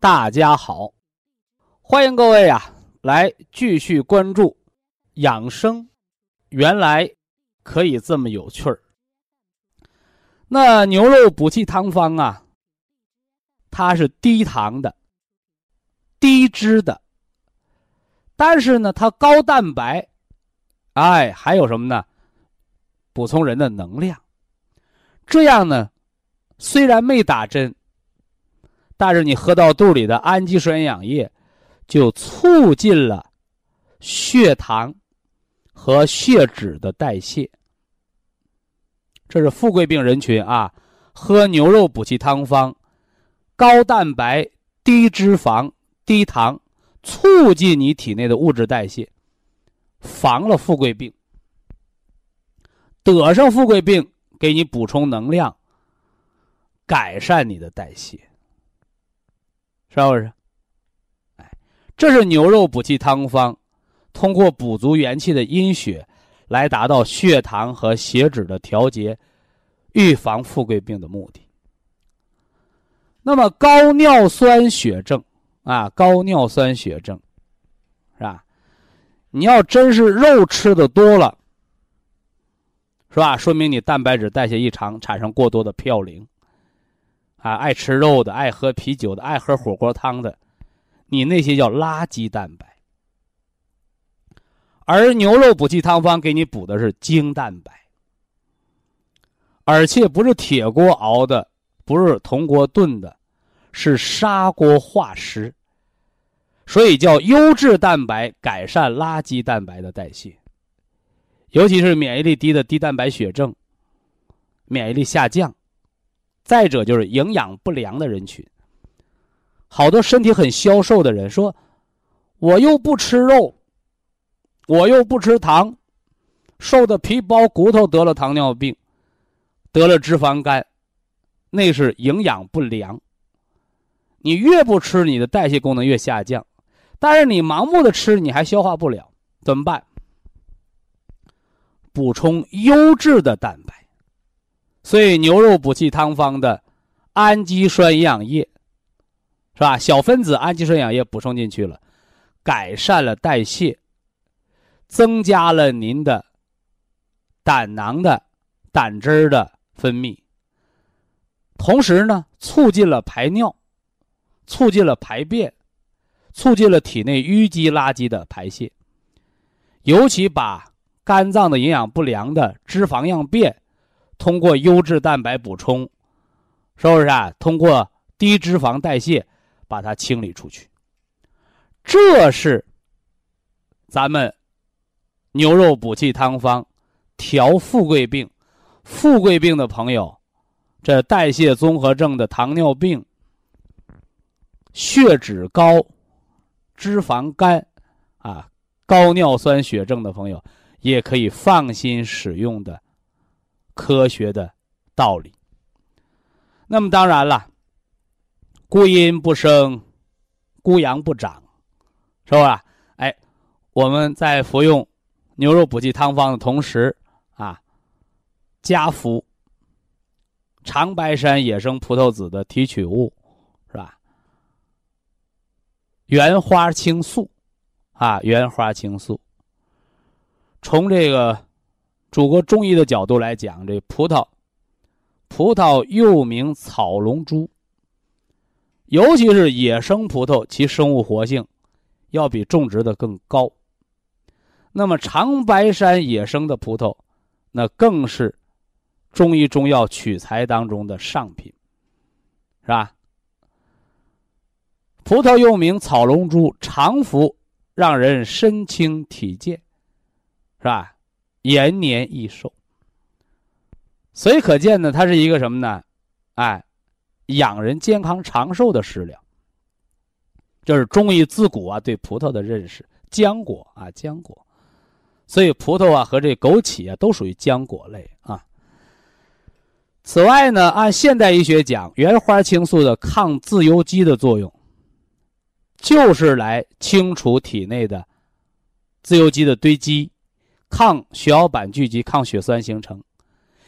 大家好，欢迎各位啊，来继续关注养生。原来可以这么有趣儿。那牛肉补气汤方啊，它是低糖的、低脂的，但是呢，它高蛋白，哎，还有什么呢？补充人的能量。这样呢，虽然没打针。但是你喝到肚里的氨基酸营养液，就促进了血糖和血脂的代谢。这是富贵病人群啊，喝牛肉补气汤方，高蛋白、低脂肪、低糖，促进你体内的物质代谢，防了富贵病。得上富贵病，给你补充能量，改善你的代谢。是不是？哎，这是牛肉补气汤方，通过补足元气的阴血，来达到血糖和血脂的调节，预防富贵病的目的。那么高尿酸血症啊，高尿酸血症，是吧？你要真是肉吃的多了，是吧？说明你蛋白质代谢异常，产生过多的嘌呤。啊，爱吃肉的，爱喝啤酒的，爱喝火锅汤的，你那些叫垃圾蛋白。而牛肉补气汤方给你补的是精蛋白，而且不是铁锅熬的，不是铜锅炖的，是砂锅化食，所以叫优质蛋白，改善垃圾蛋白的代谢，尤其是免疫力低的低蛋白血症，免疫力下降。再者就是营养不良的人群，好多身体很消瘦的人说：“我又不吃肉，我又不吃糖，瘦的皮包骨头，得了糖尿病，得了脂肪肝，那是营养不良。你越不吃，你的代谢功能越下降，但是你盲目的吃，你还消化不了，怎么办？补充优质的蛋白。”所以牛肉补气汤方的氨基酸营养液，是吧？小分子氨基酸营养液补充进去了，改善了代谢，增加了您的胆囊的胆汁儿的分泌，同时呢，促进了排尿，促进了排便，促进了体内淤积垃圾的排泄，尤其把肝脏的营养不良的脂肪样便。通过优质蛋白补充，是不是啊？通过低脂肪代谢，把它清理出去。这是咱们牛肉补气汤方调富贵病。富贵病的朋友，这代谢综合症的糖尿病、血脂高、脂肪肝啊、高尿酸血症的朋友，也可以放心使用的。科学的道理。那么当然了，孤阴不生，孤阳不长，是吧？哎，我们在服用牛肉补气汤方的同时啊，加服长白山野生葡萄籽的提取物，是吧？原花青素啊，原花青素，从这个。主国中医的角度来讲，这葡萄，葡萄又名草龙珠，尤其是野生葡萄，其生物活性要比种植的更高。那么长白山野生的葡萄，那更是中医中药取材当中的上品，是吧？葡萄又名草龙珠，常服让人身轻体健，是吧？延年益寿。所以可见呢，它是一个什么呢？哎，养人健康长寿的食疗。这是中医自古啊对葡萄的认识，浆果啊浆果。所以葡萄啊和这枸杞啊都属于浆果类啊。此外呢，按现代医学讲，原花青素的抗自由基的作用，就是来清除体内的自由基的堆积，抗血小板聚集，抗血栓形成，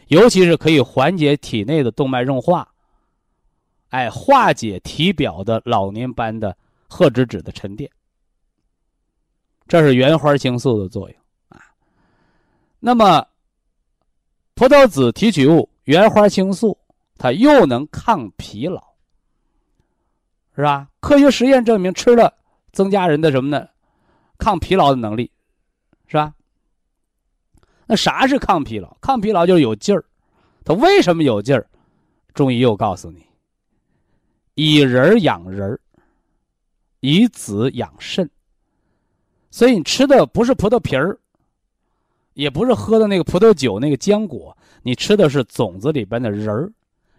尤其是可以缓解体内的动脉硬化，哎，化解体表的老年斑的褐脂质的沉淀。这是原花青素的作用啊。那么，葡萄籽提取物原花青素，它又能抗疲劳，是吧？科学实验证明，吃了增加人的什么呢？抗疲劳的能力，是吧？那啥是抗疲劳？抗疲劳就是有劲儿。它为什么有劲儿？中医又告诉你：以人养人，以子养肾。所以你吃的不是葡萄皮儿。也不是喝的那个葡萄酒那个浆果，你吃的是种子里边的仁儿，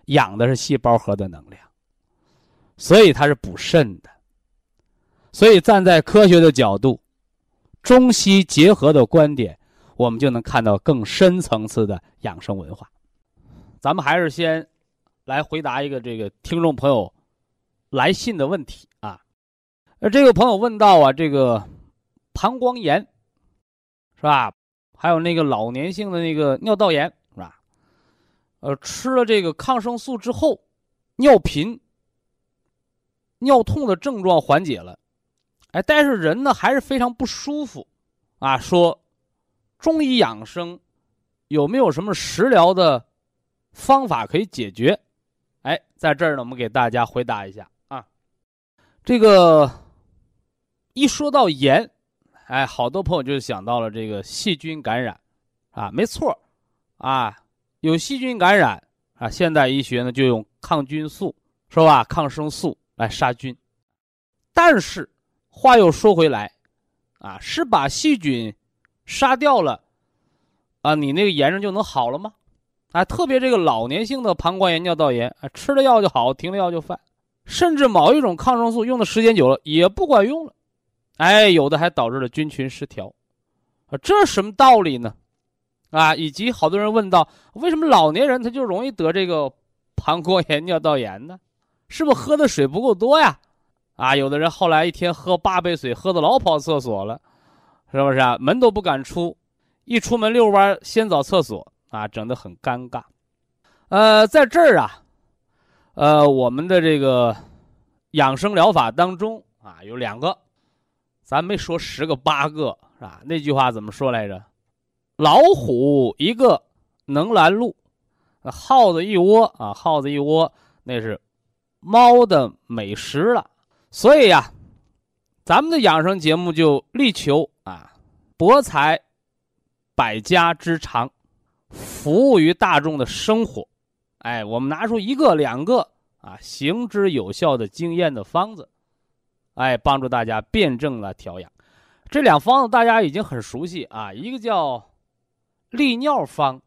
养的是细胞核的能量，所以它是补肾的。所以站在科学的角度，中西结合的观点，我们就能看到更深层次的养生文化。咱们还是先来回答一个这个听众朋友来信的问题啊。呃，这个朋友问到啊，这个膀胱炎是吧？还有那个老年性的那个尿道炎是吧？呃，吃了这个抗生素之后，尿频、尿痛的症状缓解了，哎，但是人呢还是非常不舒服，啊，说中医养生有没有什么食疗的方法可以解决？哎，在这儿呢，我们给大家回答一下啊，这个一说到盐。哎，好多朋友就想到了这个细菌感染，啊，没错，啊，有细菌感染啊，现代医学呢就用抗菌素，是吧？抗生素来杀菌。但是话又说回来，啊，是把细菌杀掉了，啊，你那个炎症就能好了吗？啊，特别这个老年性的膀胱炎、尿道炎，啊，吃了药就好，停了药就犯，甚至某一种抗生素用的时间久了也不管用了。哎，有的还导致了菌群失调，啊，这是什么道理呢？啊，以及好多人问到，为什么老年人他就容易得这个膀胱炎、尿道炎呢？是不是喝的水不够多呀？啊，有的人后来一天喝八杯水，喝的老跑厕所了，是不是啊？门都不敢出，一出门遛弯先找厕所啊，整得很尴尬。呃，在这儿啊，呃，我们的这个养生疗法当中啊，有两个。咱没说十个八个是吧？那句话怎么说来着？老虎一个能拦路，耗子一窝啊，耗子一窝那是猫的美食了。所以呀，咱们的养生节目就力求啊，博采百家之长，服务于大众的生活。哎，我们拿出一个两个啊，行之有效的经验的方子。哎，帮助大家辩证了调养，这两方子大家已经很熟悉啊，一个叫利尿方，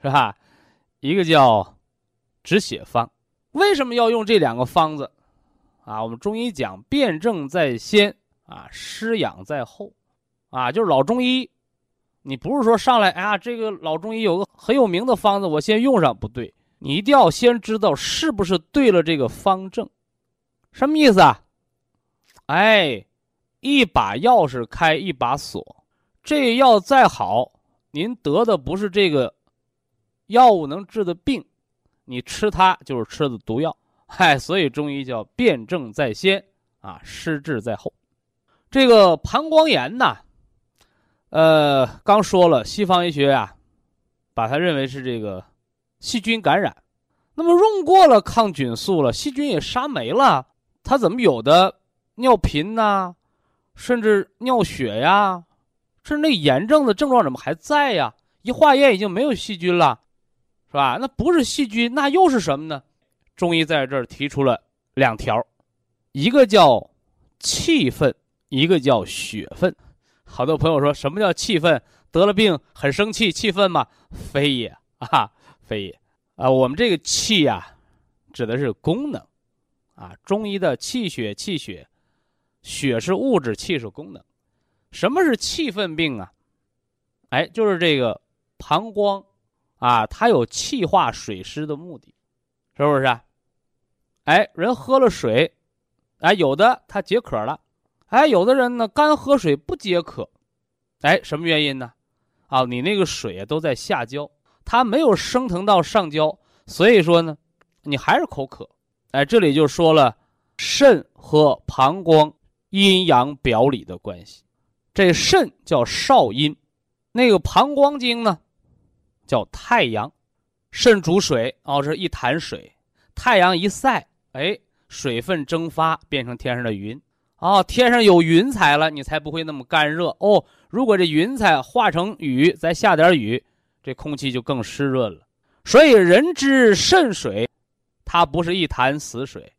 是吧？一个叫止血方。为什么要用这两个方子？啊，我们中医讲辩证在先啊，施养在后，啊，就是老中医，你不是说上来，哎呀，这个老中医有个很有名的方子，我先用上，不对，你一定要先知道是不是对了这个方正，什么意思啊？哎，一把钥匙开一把锁，这药再好，您得的不是这个药物能治的病，你吃它就是吃的毒药。嗨，所以中医叫辨证在先啊，施治在后。这个膀胱炎呐，呃，刚说了，西方医学呀，把它认为是这个细菌感染。那么用过了抗菌素了，细菌也杀没了，它怎么有的？尿频呐，甚至尿血呀，甚至那炎症的症状怎么还在呀？一化验已经没有细菌了，是吧？那不是细菌，那又是什么呢？中医在这儿提出了两条，一个叫气愤，一个叫血愤。好多朋友说什么叫气愤？得了病很生气，气愤吗？非也 啊，非也啊。我们这个气呀，指的是功能啊。中医的气血，气血，血是物质，气是功能。什么是气愤病啊？哎，就是这个膀胱啊，它有气化水湿的目的，是不是？哎，人喝了水，哎，有的他解渴了，哎，有的人呢干喝水不解渴，哎，什么原因呢？啊，你那个水都在下焦，它没有升腾到上焦，所以说呢，你还是口渴。哎，这里就说了肾和膀胱阴阳表里的关系。这肾叫少阴，那个膀胱经呢叫太阳。肾主水哦，这一潭水，太阳一晒，哎，水分蒸发变成天上的云。哦，天上有云彩了，你才不会那么干热哦。如果这云彩化成雨，再下点雨，这空气就更湿润了。所以人之肾水，它不是一潭死水，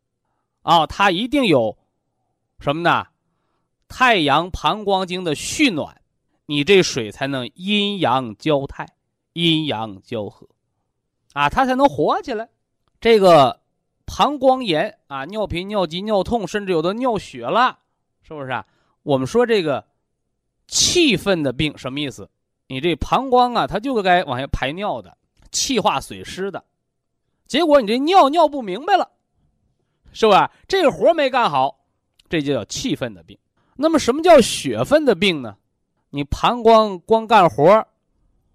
啊，它一定有什么呢？太阳膀胱经的蓄暖，你这水才能阴阳交泰，阴阳交合，啊，它才能活起来。这个。膀胱炎啊，尿频、尿急、尿痛，甚至有的尿血了，是不是啊？我们说这个气愤的病什么意思？你这膀胱啊，它就该往下排尿的，气化水湿的，结果你这尿尿不明白了，是吧？这个活没干好，这就叫气愤的病。那么什么叫血愤的病呢？你膀胱光干活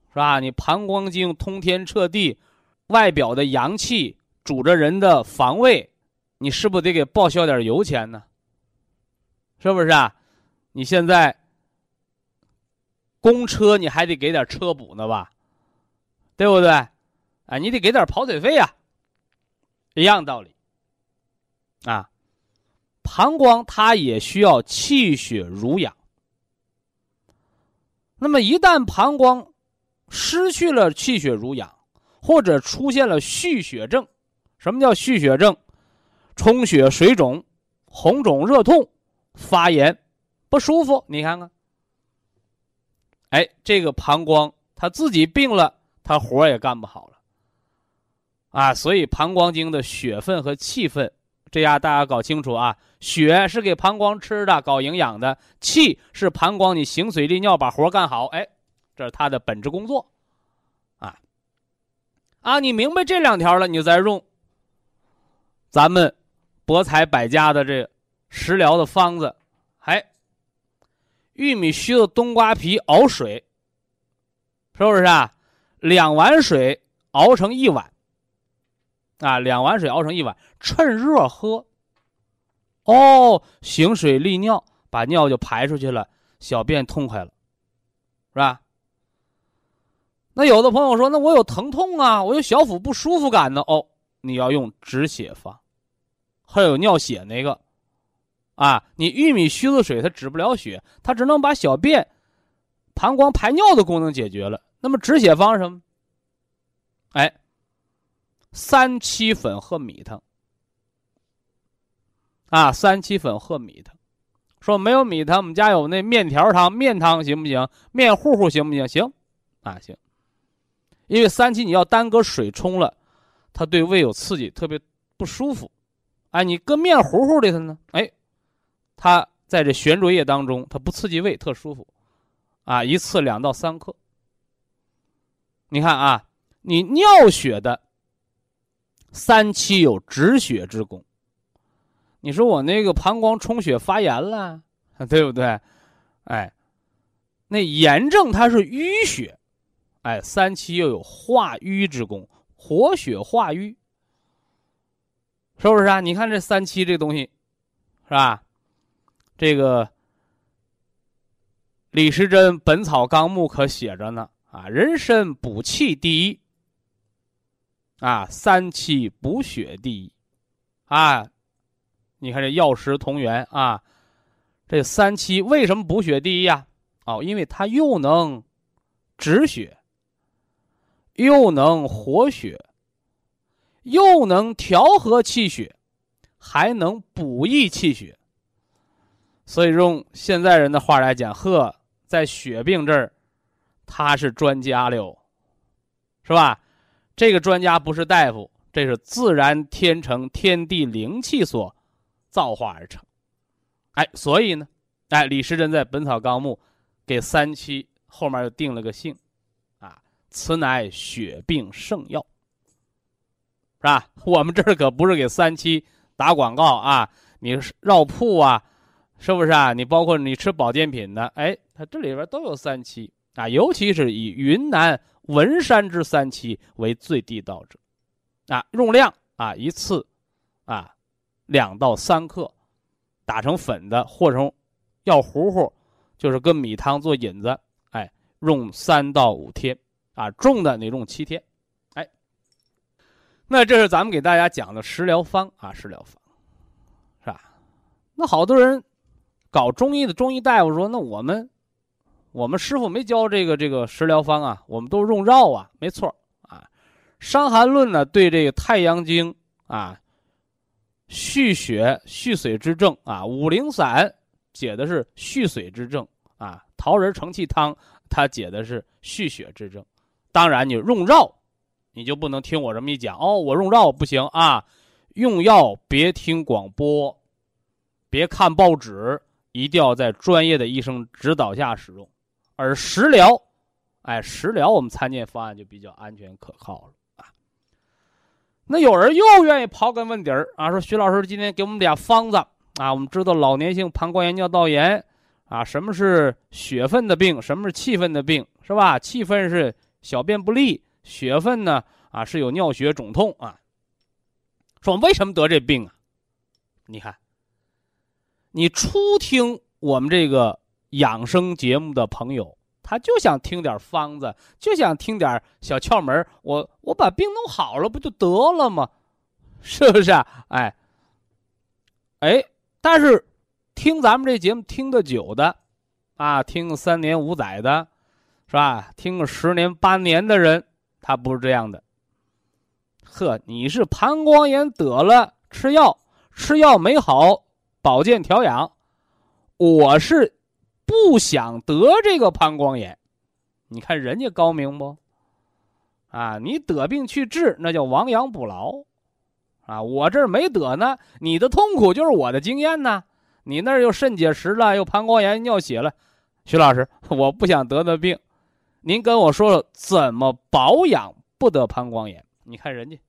是吧？你膀胱经通天彻地，外表的阳气。主着人的防卫，你是不是得给报销点油钱呢？是不是啊？你现在公车你还得给点车补呢吧？对不对？啊，你得给点跑腿费呀，一样道理。啊，膀胱它也需要气血濡养。那么一旦膀胱失去了气血濡养，或者出现了蓄血症。什么叫蓄血症？充血、水肿、红肿、热痛、发炎、不舒服。你看看，哎，这个膀胱他自己病了，他活也干不好了啊。所以膀胱经的血分和气分，这样大家搞清楚啊。血是给膀胱吃的，搞营养的；气是膀胱你行水利尿，把活干好。哎，这是它的本职工作啊。啊，你明白这两条了，你再用。咱们博采百家的这食疗的方子，哎，玉米须的冬瓜皮熬水，是不是啊？两碗水熬成一碗，啊，两碗水熬成一碗，趁热喝。哦，行水利尿，把尿就排出去了，小便痛快了，是吧？那有的朋友说，那我有疼痛啊，我有小腹不舒服感呢。哦，你要用止血方。还有尿血那个，啊，你玉米须子水它止不了血，它只能把小便、膀胱排尿的功能解决了。那么止血方是什么？哎，三七粉和米汤。啊，三七粉和米汤，说没有米汤，我们家有那面条汤、面汤行不行？面糊糊行不行？行，啊行。因为三七你要单搁水冲了，它对胃有刺激，特别不舒服。哎，你搁面糊糊里头呢？哎，它在这悬浊液当中，它不刺激胃，特舒服，啊，一次两到三克。你看啊，你尿血的三七有止血之功。你说我那个膀胱充血发炎了，对不对？哎，那炎症它是淤血，哎，三七又有化瘀之功，活血化瘀。是不是啊？你看这三七这东西，是吧？这个李时珍《本草纲目》可写着呢啊，人参补气第一，啊，三七补血第一，啊，你看这药食同源啊，这三七为什么补血第一呀？哦，因为它又能止血，又能活血，又能调和气血，还能补益气血。所以用现在人的话来讲，呵，在血病这儿，他是专家了，是吧？这个专家不是大夫，这是自然天成天地灵气所造化而成。哎，所以呢，哎，李时珍在《本草纲目》给三七后面又定了个姓，此乃血病圣药，是吧？我们这儿可不是给三七打广告啊，你绕铺啊，是不是啊？你包括你吃保健品的，哎，它这里边都有三七啊，尤其是以云南文山之三七为最地道者，啊，用量啊一次，啊，两到三克。打成粉的，或成药糊糊，就是跟米汤做引子，哎，用三到五天，啊，重的你用七天，哎，那这是咱们给大家讲的食疗方啊，食疗方，是吧？那好多人搞中医的中医大夫说，那我们我们师傅没教这个这个食疗方啊，我们都用绕啊，没错啊，《伤寒论》呢对这个太阳经啊。蓄血蓄水之症啊，五苓散解的是蓄水之症啊，桃仁承气汤它解的是蓄血之症。当然，你用药，你就不能听我这么一讲哦。我用药不行啊，用药别听广播，别看报纸，一定要在专业的医生指导下使用。而食疗，哎，食疗我们参见方案就比较安全可靠了啊。那有人又愿意刨根问底儿啊，说徐老师今天给我们俩方子啊，我们知道老年性膀胱炎、尿道炎啊，什么是血分的病，什么是气分的病，是吧？气分是小便不利，血分呢啊是有尿血肿痛啊。说为什么得这病啊？你看，你初听我们这个养生节目的朋友。他就想听点方子，就想听点小窍门我我把病弄好了，不就得了吗？是不是啊？哎，哎，但是听咱们这节目听得久的，啊，听三年五载的，是吧？听个十年八年的人，他不是这样的。呵，你是膀胱炎得了，吃药，吃药没好，保健调养。我是。不想得这个膀胱炎，你看人家高明不？啊，你得病去治，那叫亡羊补牢，啊，我这儿没得呢，你的痛苦就是我的经验呢。你那儿又肾结石了，又膀胱炎、尿血了，徐老师，我不想得的病，您跟我说说怎么保养不得膀胱炎？你看人家，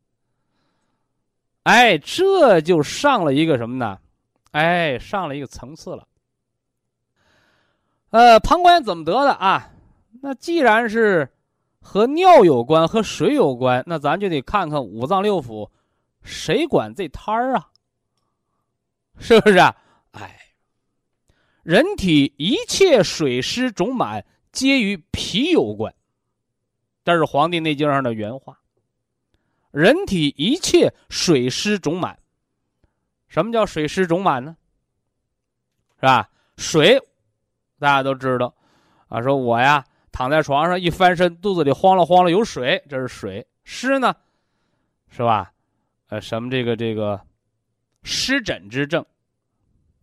哎，这就上了一个什么呢？哎，上了一个层次了。呃，膀胱炎怎么得的啊？那既然是和尿有关、和水有关，那咱就得看看五脏六腑，谁管这摊儿啊？是不是？啊？哎，人体一切水湿肿满皆与脾有关，这是《黄帝内经》上的原话。人体一切水湿肿满，什么叫水湿肿满呢？是吧？水。大家都知道，啊，说我呀躺在床上一翻身，肚子里慌了慌了有水，这是水湿呢，是吧？呃，什么这个这个湿疹之症，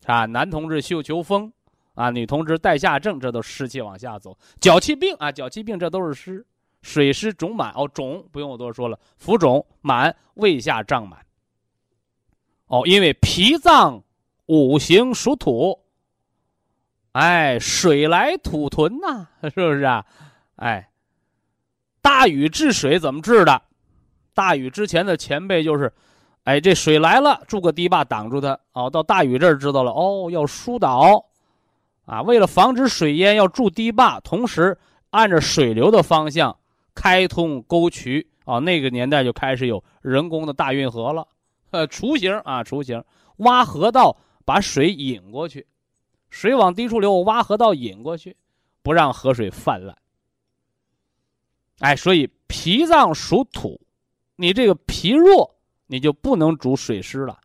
啊，男同志嗅球风，啊，女同志带下症，这都湿气往下走。脚气病啊，脚气病这都是湿，水湿肿满哦，肿不用我多说了，浮肿满胃下胀满。哦，因为脾脏五行属土。哎，水来土屯呐，是不是啊？哎，大禹治水怎么治的？大禹之前的前辈就是，哎，这水来了，筑个堤坝挡住它。哦，到大禹这儿知道了，哦，要疏导，啊，为了防止水淹，要筑堤坝，同时按着水流的方向开通沟渠。啊，那个年代就开始有人工的大运河了，呃，雏形啊，雏形，挖河道把水引过去。水往低处流，挖河道引过去，不让河水泛滥。哎，所以脾脏属土，你这个脾弱，你就不能主水湿了。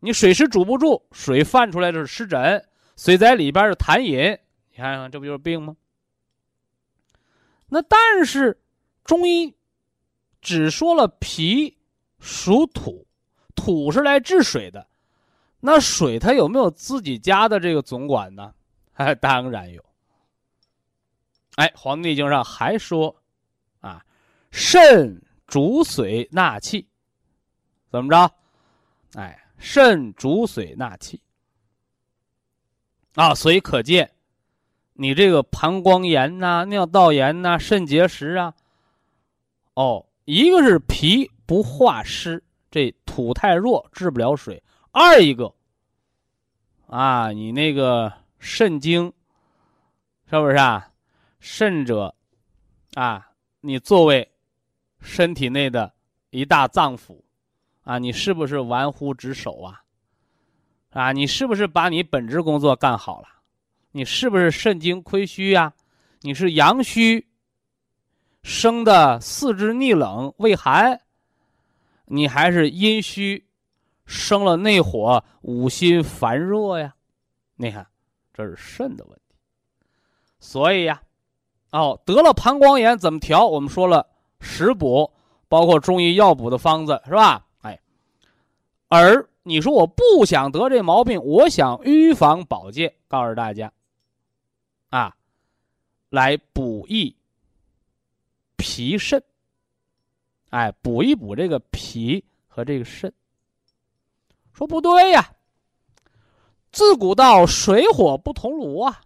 你水湿主不住，水泛出来的是湿疹，水在里边是痰饮，你看看这不就是病吗？那但是中医只说了脾属土，土是来治水的，那水它有没有自己家的这个总管呢？哎，当然有。哎，《黄帝内经》上还说，啊，肾主水纳气，怎么着？哎，肾主水纳气。啊，所以可见，你这个膀胱炎呐、尿道炎呐、肾结石啊，哦，一个是脾不化湿，这土太弱，治不了水；二一个，啊，你那个肾经，是不是啊？肾者，啊，你作为身体内的一大脏腑，啊，你是不是玩忽职守啊？啊，你是不是把你本职工作干好了？你是不是肾精亏虚呀？你是阳虚，生的四肢逆冷畏寒，你还是阴虚，生了内火五心烦热呀？你看，这是肾的问题。所以呀，哦，得了膀胱炎怎么调？我们说了食补，包括中医药补的方子，是吧？哎，而。你说我不想得这毛病，我想预防保健，告诉大家，啊，来补益脾肾，哎，补一补这个脾和这个肾。说不对呀，自古道水火不同炉啊，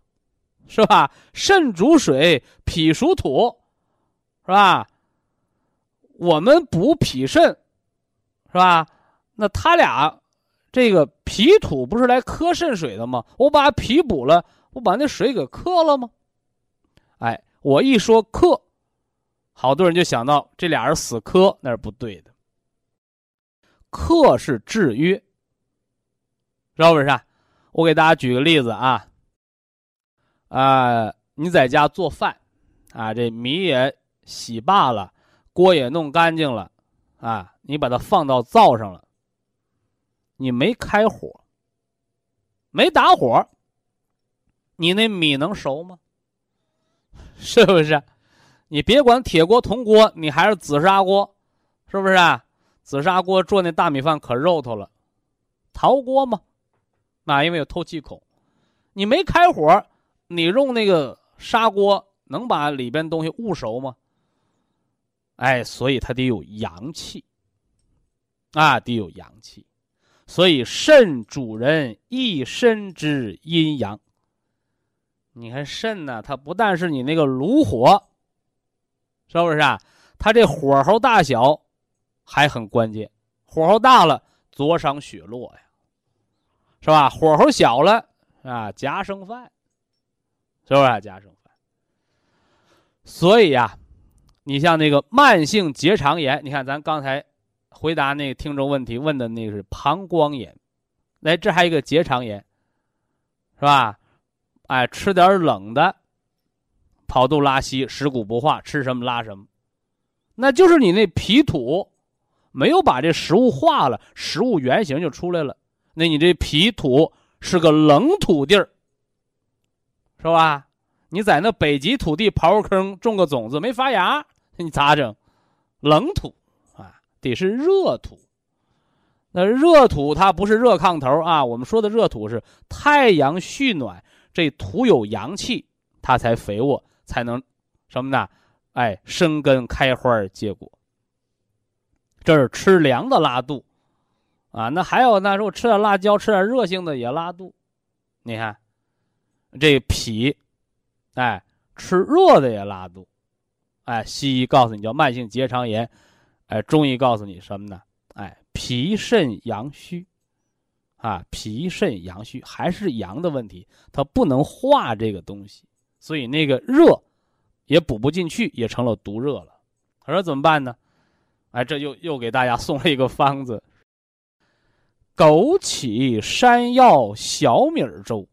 是吧？肾主水，脾属土，是吧？我们补脾肾，是吧？那他俩。这个脾土不是来克肾水的吗？我把脾补了，我把那水给克了吗？哎，我一说克，好多人就想到这俩人死磕，那是不对的。克是制约，知道不是？我给大家举个例子啊，啊，你在家做饭，啊，这米也洗罢了，锅也弄干净了，啊，你把它放到灶上了。你没开火，没打火，你那米能熟吗？是不是？你别管铁锅铜锅，你还是紫砂锅，是不是啊？紫砂锅做那大米饭可肉头了，陶锅嘛，那因为有透气孔，你没开火，你用那个砂锅能把里边东西焐熟吗？哎，所以它得有阳气，啊，得有阳气。所以肾主人一身之阴阳。你看肾呢，它不但是你那个炉火，是不是啊？它这火候大小还很关键。火候大了，灼伤血络呀，是吧？火候小了啊，夹生饭，是不是啊夹生饭？所以呀，你像那个慢性结肠炎，你看咱刚才。回答那个听众问题问的那个是膀胱炎，来这还有一个结肠炎，是吧？哎，吃点冷的，跑肚拉稀，食谷不化，吃什么拉什么，那就是你那脾土没有把这食物化了，食物原型就出来了。那你这脾土是个冷土地儿，是吧？你在那北极土地刨个坑种个种子没发芽，你咋整？冷土。得是热土，那热土它不是热炕头啊。我们说的热土是太阳蓄暖，这土有阳气，它才肥沃，才能什么呢？哎，生根开花结果。这是吃凉的拉肚，啊，那还有呢？说我吃点辣椒，吃点热性的也拉肚。你看，这脾，哎，吃热的也拉肚，哎，西医告诉你叫慢性结肠炎。哎，中医告诉你什么呢？哎，脾肾阳虚，啊，脾肾阳虚还是阳的问题，它不能化这个东西，所以那个热也补不进去，也成了毒热了。他说怎么办呢？哎，这又又给大家送了一个方子：枸杞山药小米粥。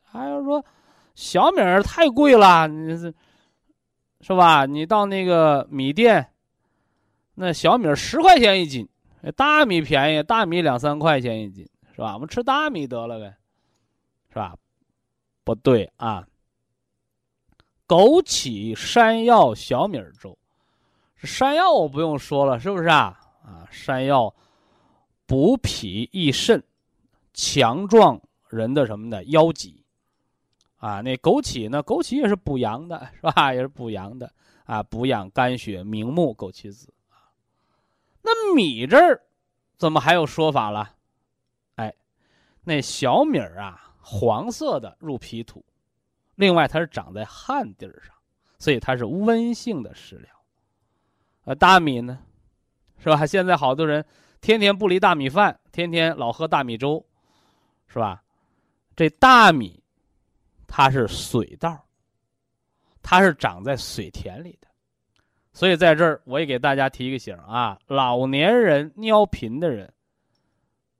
还有说小米太贵了，你是是吧？你到那个米店。那小米十块钱一斤，大米便宜，大米两三块钱一斤，是吧？我们吃大米得了呗，是吧？不对啊。枸杞、山药、小米粥，山药我不用说了，是不是啊？啊，山药补脾益肾，强壮人的什么的腰脊。啊，那枸杞呢？枸杞也是补阳的，是吧？也是补阳的啊，补养肝血，明目。枸杞子，那米这儿怎么还有说法了？哎，那小米儿啊，黄色的入脾土。另外，它是长在旱地儿上，所以它是温性的食疗。呃，大米呢，是吧？现在好多人天天不离大米饭，天天老喝大米粥，是吧？这大米它是水稻，它是长在水田里的，所以在这儿我也给大家提个醒啊：老年人尿频的人，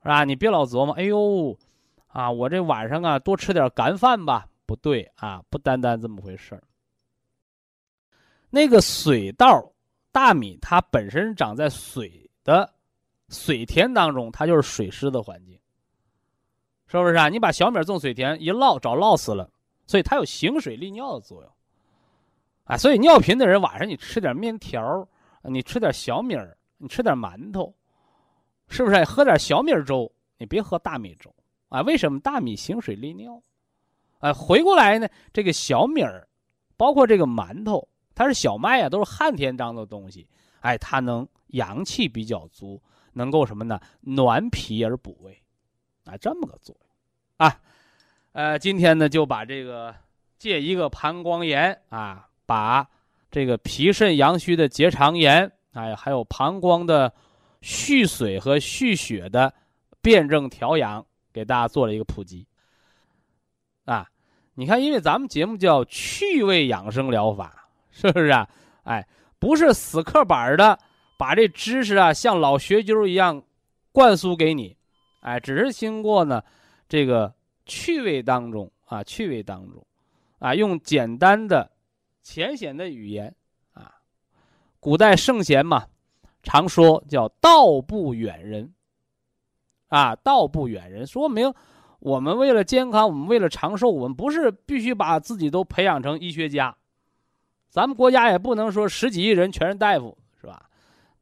是吧？你别老琢磨，哎呦，啊，我这晚上啊多吃点干饭吧。不对啊，不单单这么回事儿。那个水稻、大米，它本身长在水的水田当中，它就是水湿的环境，是不是啊？你把小米种水田，一涝早涝死了，所以它有行水利尿的作用。啊，所以尿频的人晚上你吃点面条，你吃点小米儿，你吃点馒头，是不是？喝点小米粥，你别喝大米粥啊？为什么？大米行水利尿。哎，回过来呢，这个小米儿，包括这个馒头，它是小麦啊，都是旱天当的东西。哎，它能阳气比较足，能够什么呢？暖脾而补胃，啊，这么个作用，啊，呃，今天呢就把这个借一个膀胱炎啊，把这个脾肾阳虚的结肠炎，哎，还有膀胱的蓄水和蓄血的辩证调养，给大家做了一个普及，啊。你看，因为咱们节目叫趣味养生疗法，是不是啊？哎，不是死刻板的把这知识啊像老学究一样灌输给你，哎，只是经过呢这个趣味当中啊，趣味当中啊，用简单的、浅显的语言啊，古代圣贤嘛常说叫“道不远人”，啊，“道不远人”说明。我们为了健康，我们为了长寿，我们不是必须把自己都培养成医学家，咱们国家也不能说十几亿人全是大夫，是吧？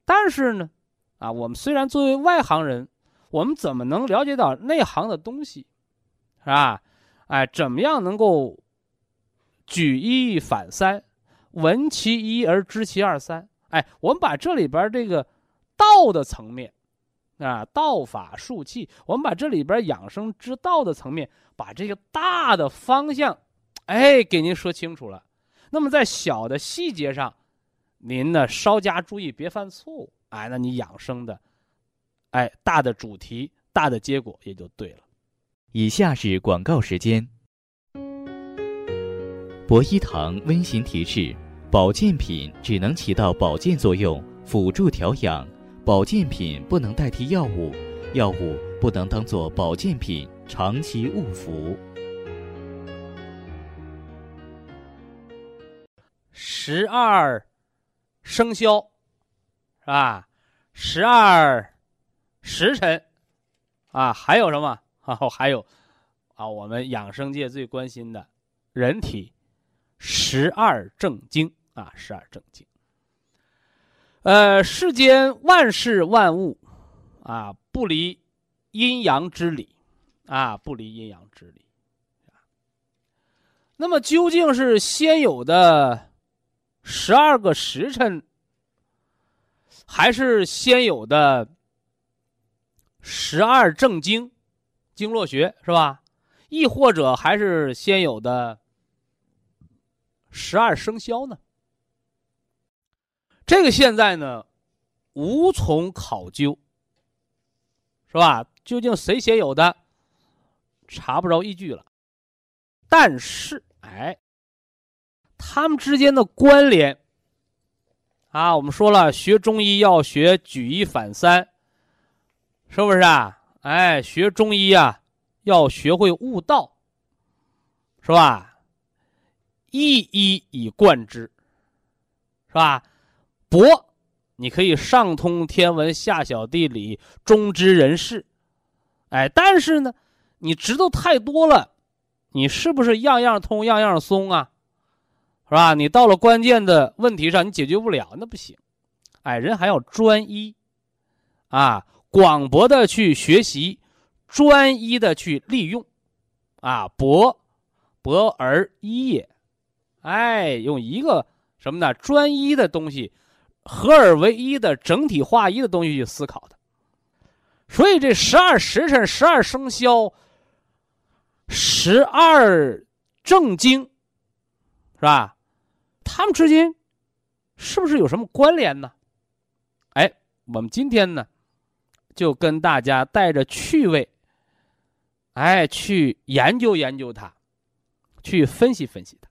但是呢，啊，我们虽然作为外行人，我们怎么能了解到内行的东西，是吧？哎，怎么样能够举一反三，闻其一而知其二三？哎，我们把这里边这个道的层面。啊，道法术器，我们把这里边养生之道的层面，把这个大的方向，哎，给您说清楚了。那么在小的细节上，您呢稍加注意，别犯错误。哎，那你养生的，哎，大的主题，大的结果也就对了。以下是广告时间。博一堂温馨提示：保健品只能起到保健作用，辅助调养。保健品不能代替药物，药物不能当做保健品长期误服。十二生肖是吧？十二时辰啊，还有什么？啊，还有啊，我们养生界最关心的人体十二正经啊，十二正经。呃，世间万事万物，啊，不离阴阳之理，啊，不离阴阳之理。那么，究竟是先有的十二个时辰，还是先有的十二正经经络学，是吧？亦或者还是先有的十二生肖呢？这个现在呢，无从考究，是吧？究竟谁先有的，查不着依据了。但是，哎，他们之间的关联啊，我们说了，学中医要学举一反三，是不是啊？哎，学中医啊，要学会悟道，是吧？一一以贯之，是吧？博，你可以上通天文，下晓地理，中知人事，哎，但是呢，你知道太多了，你是不是样样通样样松啊？是吧？你到了关键的问题上，你解决不了，那不行。哎，人还要专一，啊，广博的去学习，专一的去利用，啊，博，博而一也。哎，用一个什么呢？专一的东西，合而为一的整体化一的东西去思考的。所以这十二时辰、十二生肖、十二正经，是吧？他们之间是不是有什么关联呢？哎，我们今天呢，就跟大家带着趣味，哎，去研究研究它，去分析分析它。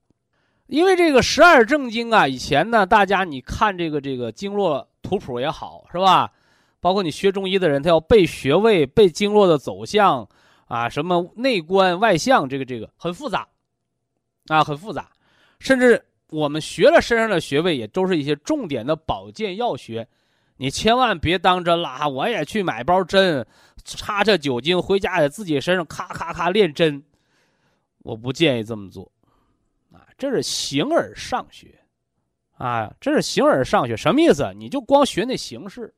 因为这个十二正经啊，以前呢，大家你看这个这个经络图谱也好，是吧？包括你学中医的人，他要背穴位、背经络的走向啊，什么内观外向，这个这个很复杂，啊，很复杂，甚至。我们学了身上的穴位，也都是一些重点的保健药学，你千万别当真了。我也去买包针，插着酒精，回家在自己身上咔咔咔练针，我不建议这么做，这是形而上学，啊，这是形而上学，什么意思？你就光学那形式，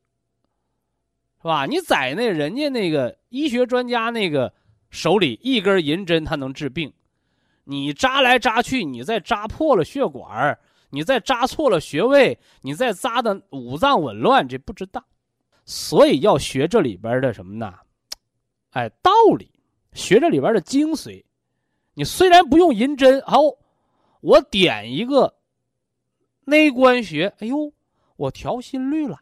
是吧？你在那人家那个医学专家那个手里，一根银针它能治病。你扎来扎去，你再扎破了血管你再扎错了穴位，你再扎的五脏紊乱，这不值当。所以要学这里边的什么呢？哎，道理，学这里边的精髓。你虽然不用银针，好，我点一个内关穴，哎呦，我调心率了；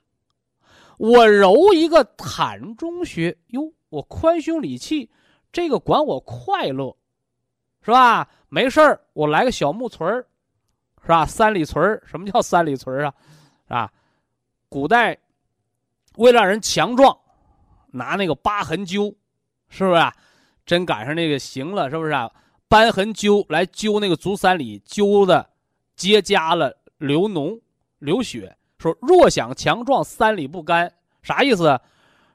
我揉一个膻中穴，哟，我宽胸理气，这个管我快乐。是吧？没事儿，我来个小木锤儿，是吧？三里锤儿，什么叫三里锤儿啊？啊，古代为了让人强壮，拿那个疤痕灸，是不是？真赶上那个行了，是不是？啊瘢痕灸来灸那个足三里，灸的结痂了，流脓流血。说若想强壮，三里不干，啥意思？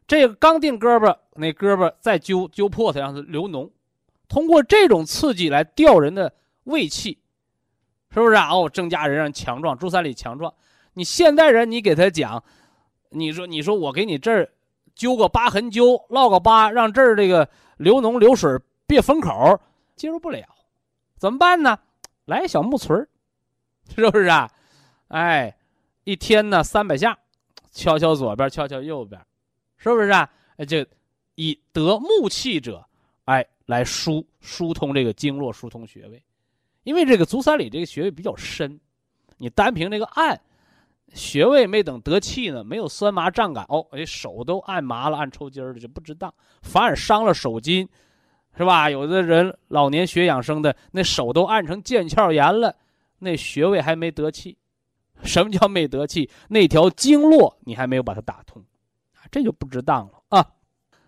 这个刚定胳膊，那胳膊再灸灸破它，让它流脓。通过这种刺激来调人的胃气，是不是啊？哦，增加人让强壮，足三里强壮。你现代人，你给他讲，你说，你说我给你这儿灸个疤痕灸，烙个疤，让这儿这个流脓流水别封口，接受不了，怎么办呢？来小木锤儿，是不是啊？哎，一天呢三百下，敲敲左边，敲敲右边，是不是啊？哎，这以得木气者，哎。来疏疏通这个经络，疏通穴位，因为这个足三里这个穴位比较深，你单凭这个按穴位没等得气呢，没有酸麻胀感哦，哎手都按麻了，按抽筋儿了就不值当，反而伤了手筋，是吧？有的人老年学养生的那手都按成腱鞘炎了，那穴位还没得气，什么叫没得气？那条经络你还没有把它打通，这就不值当了啊！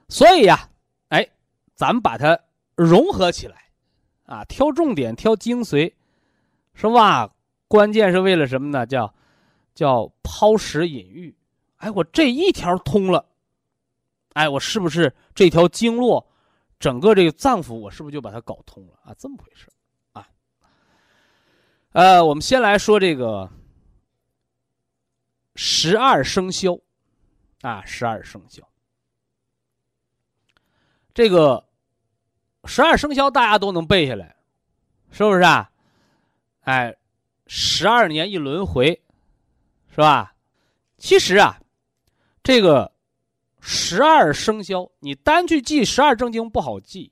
所以呀，哎，咱们把它。融合起来，啊，挑重点，挑精髓，是吧？关键是为了什么呢？叫，叫抛石引玉。哎，我这一条通了，哎，我是不是这条经络，整个这个脏腑，我是不是就把它搞通了啊？这么回事啊？呃，我们先来说这个十二生肖，啊，十二生肖，这个。十二生肖大家都能背下来，是不是啊？哎，十二年一轮回，是吧？其实啊，这个十二生肖你单去记十二正经不好记，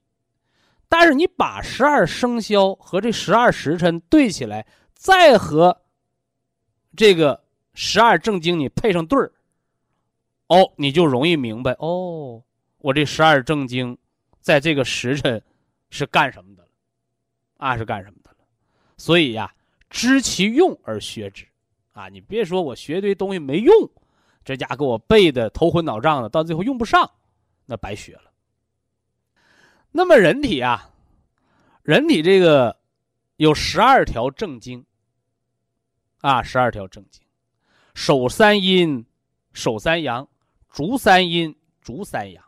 但是你把十二生肖和这十二时辰对起来，再和这个十二正经你配上对儿，哦，你就容易明白哦，我这十二正经。在这个时辰是干什么的了？啊，是干什么的了？所以呀，知其用而学之，啊，你别说我学堆东西没用，这家给我背的头昏脑胀的，到最后用不上，那白学了。那么人体啊，人体这个有十二条正经，啊，十二条正经，手三阴，手三阳，足三阴，足三阳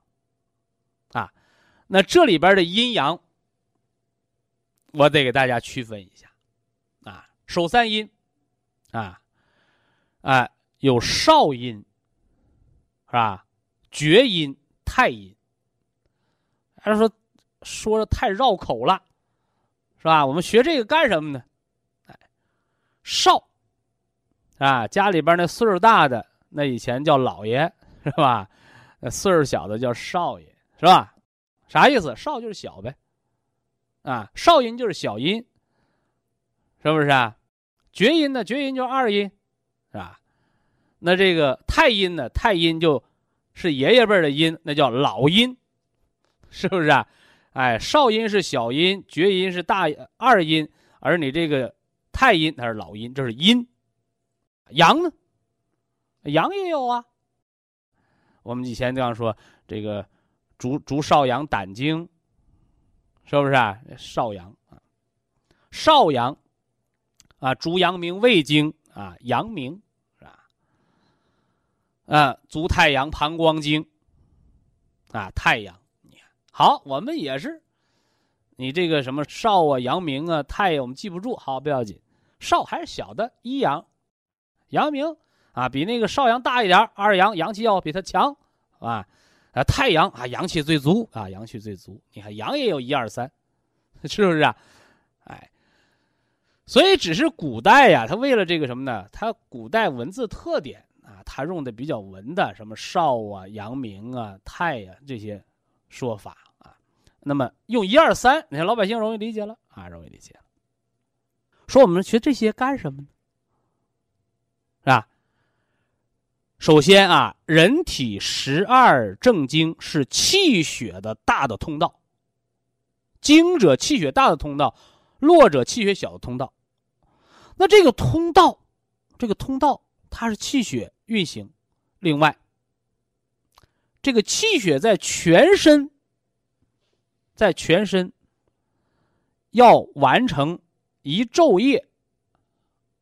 啊。那这里边的阴阳我得给大家区分一下，啊，手三阴，啊，哎，有少阴，是吧？厥阴、太阴。还是说说的太绕口了，是吧？我们学这个干什么呢？哎，少，啊，家里边那岁数大的，那以前叫老爷，是吧？那岁数小的叫少爷，是吧？啥意思？少就是小呗，啊，少阴就是小阴，是不是啊？厥阴呢？厥阴就是二阴，是吧？那这个太阴呢？太阴就是爷爷辈的阴，那叫老阴。是不是啊？哎，少阴是小阴，厥阴是大二阴，而你这个太阴它是老阴，这是阴。阳呢？阳也有啊。我们以前这样说，这个足足少阳胆经，是不是啊？少阳啊，少阳啊，足阳明胃经啊，阳明？啊，足太阳膀胱经啊，太阳。好，我们也是，你这个什么少啊、阳明啊、太阳，我们记不住，好不要紧。少还是小的，一阳，阳明啊，比那个少阳大一点二阳阳气要比它强啊。啊，太阳啊，阳气最足啊，阳气最足。你看阳也有一二三，是不是啊？哎，所以只是古代呀，他为了这个什么呢？他古代文字特点，他用的比较文的，什么少啊、阳明啊、太呀这些说法啊。那么用一二三，你看老百姓容易理解了啊，容易理解了。说我们学这些干什么呢？是吧？首先啊，人体十二正经是气血的大的通道，经者气血大的通道，络者气血小的通道。那这个通道，这个通道它是气血运行。另外，这个气血在全身。在全身要完成一昼夜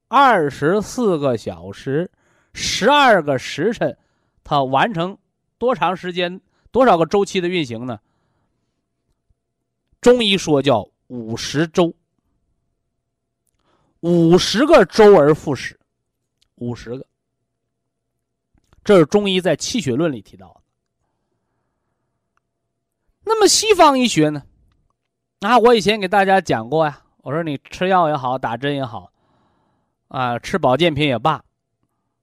二十四个小时十二个时辰，它完成多长时间多少个周期的运行呢？中医说叫五十周，五十个周而复始，五十个。这是中医在气血论里提到的。那么西方医学呢？啊，我以前给大家讲过呀。我说你吃药也好，打针也好，啊，吃保健品也罢，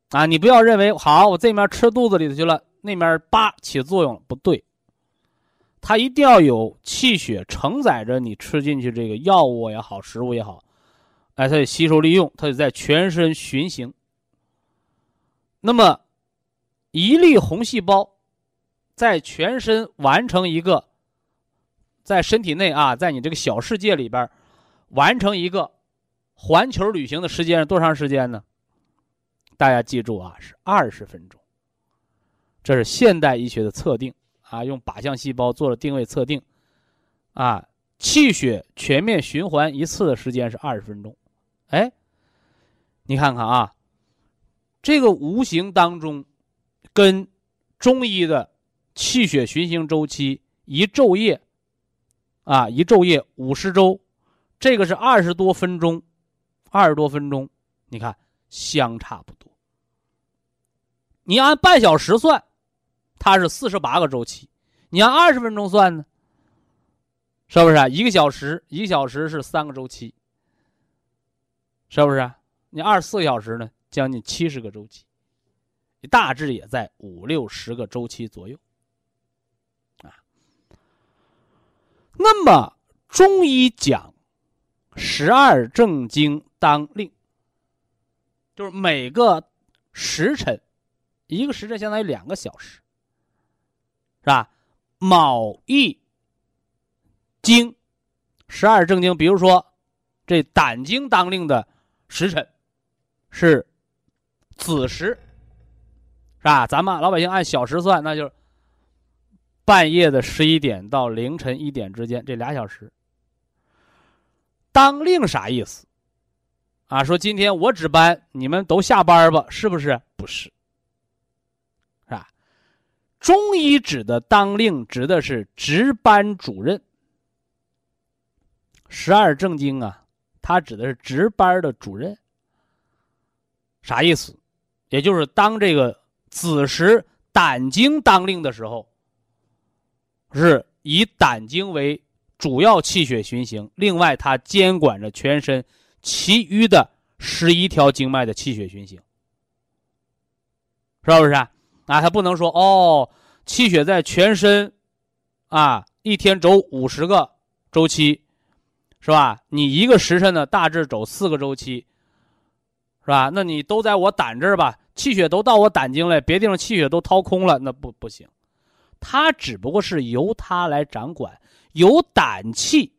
啊，你不要认为好，我这面吃肚子里头去了，那面叭起作用了，不对。它一定要有气血承载着你吃进去这个药物也好，食物也好，哎，它得吸收利用，它得在全身循行。那么，一粒红细胞在全身完成一个。在身体内啊，在你这个小世界里边，完成一个环球旅行的时间是多长时间呢？大家记住啊，是二十分钟。这是现代医学的测定啊，用靶向细胞做了定位测定，啊，气血全面循环一次的时间是二十分钟。哎，你看看啊，这个无形当中跟中医的气血循行周期一昼夜。啊，一昼夜五十周，这个是二十多分钟，二十多分钟，你看相差不多。你按半小时算，它是四十八个周期；你按二十分钟算呢，是不是啊？一个小时，一个小时是三个周期，是不是？你二十四个小时呢，将近七十个周期，大致也在五六十个周期左右。啊那么中医讲十二正经当令，就是每个时辰，一个时辰相当于两个小时，是吧？卯一经十二正经，比如说这胆经当令的时辰是子时，是吧？咱们老百姓按小时算，那就是。半夜的十一点到凌晨一点之间，这俩小时。当令啥意思？啊，说今天我值班，你们都下班吧？是不是？不是，是吧？中医指的当令，指的是值班主任，十二正经啊，它指的是值班的主任。啥意思？也就是当这个子时胆经当令的时候，是以胆经为主要气血循行，另外它监管着全身其余的十一条经脉的气血循行，是不是啊？啊，他不能说哦，气血在全身，啊，一天走五十个周期，是吧？你一个时辰呢，大致走四个周期，是吧？那你都在我胆这儿吧，气血都到我胆经来，别地方气血都掏空了，那不不行。它只不过是由它来掌管，由胆气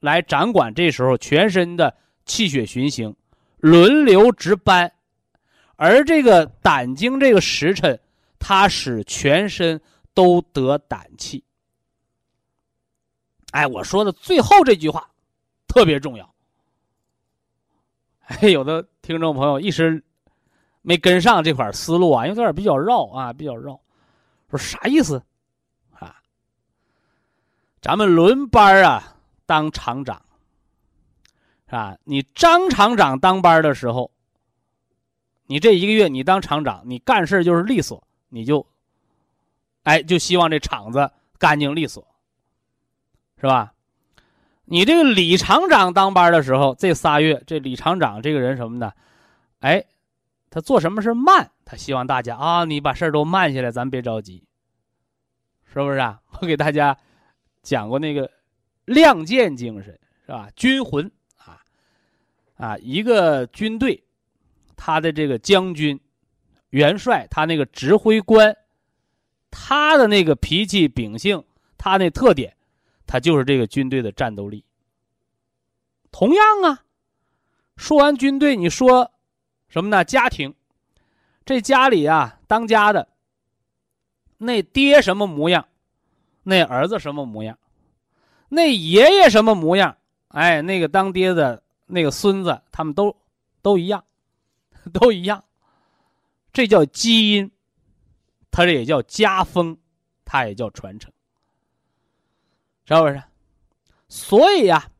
来掌管，这时候全身的气血循行，轮流值班，而这个胆经这个时辰。它使全身都得胆气。哎，我说的最后这句话特别重要。哎，有的听众朋友一时没跟上这块思路啊，因为有点比较绕啊，比较绕。说啥意思啊？咱们轮班啊，当厂长是吧？你张厂长当班的时候，你这一个月你当厂长，你干事就是利索。你就，哎，就希望这厂子干净利索，是吧？你这个李厂长当班的时候，这仨月，这李厂长这个人什么呢？哎，他做什么事慢，他希望大家啊，你把事儿都慢下来，咱别着急，是不是啊？我给大家讲过那个亮剑精神，是吧？军魂啊啊，一个军队，他的这个将军。元帅他那个指挥官，他的那个脾气秉性，他那特点，他就是这个军队的战斗力。同样啊，说完军队，你说什么呢？家庭，这家里啊，当家的那爹什么模样，那儿子什么模样，那爷爷什么模样，哎，那个当爹的那个孙子，他们都都一样，都一样。这叫基因，它这也叫家风，它也叫传承，是不是？所以呀，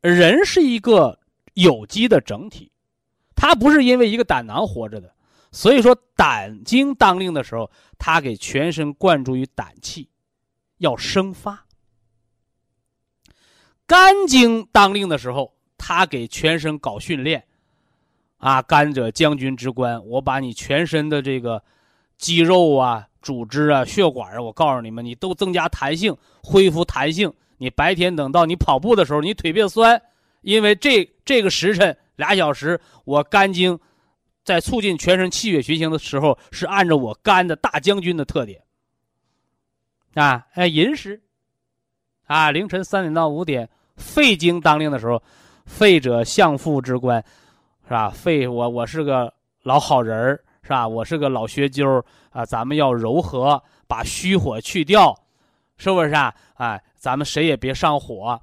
人是一个有机的整体，他不是因为一个胆囊活着的。所以说，胆经当令的时候，他给全身灌注于胆气，要生发；肝经当令的时候，他给全身搞训练。啊，肝者将军之官，我把你全身的这个肌肉啊、组织啊、血管啊，我告诉你们，你都增加弹性，恢复弹性。你白天等到你跑步的时候，你腿别酸，因为这这个时辰俩小时，我肝经在促进全身气血循行的时候，是按照我肝的大将军的特点啊。哎，寅时啊，凌晨三点到五点，肺经当令的时候，肺者相父之官。是吧？肺，我我是个老好人儿，是吧？我是个老学究啊！咱们要柔和，把虚火去掉，是不是啊？哎，咱们谁也别上火，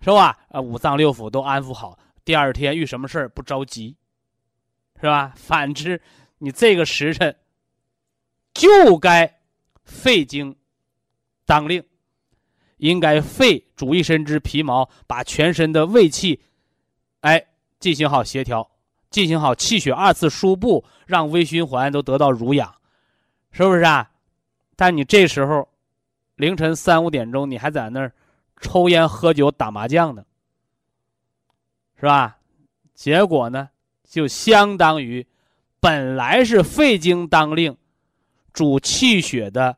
是吧？啊，五脏六腑都安抚好，第二天遇什么事儿不着急，是吧？反之，你这个时辰就该肺经当令，应该肺主一身之皮毛，把全身的胃气，哎，进行好协调。进行好气血二次输布，让微循环都得到濡养，是不是啊？但你这时候凌晨三五点钟，你还在那儿抽烟喝酒打麻将呢，是吧？结果呢，就相当于本来是肺经当令，主气血的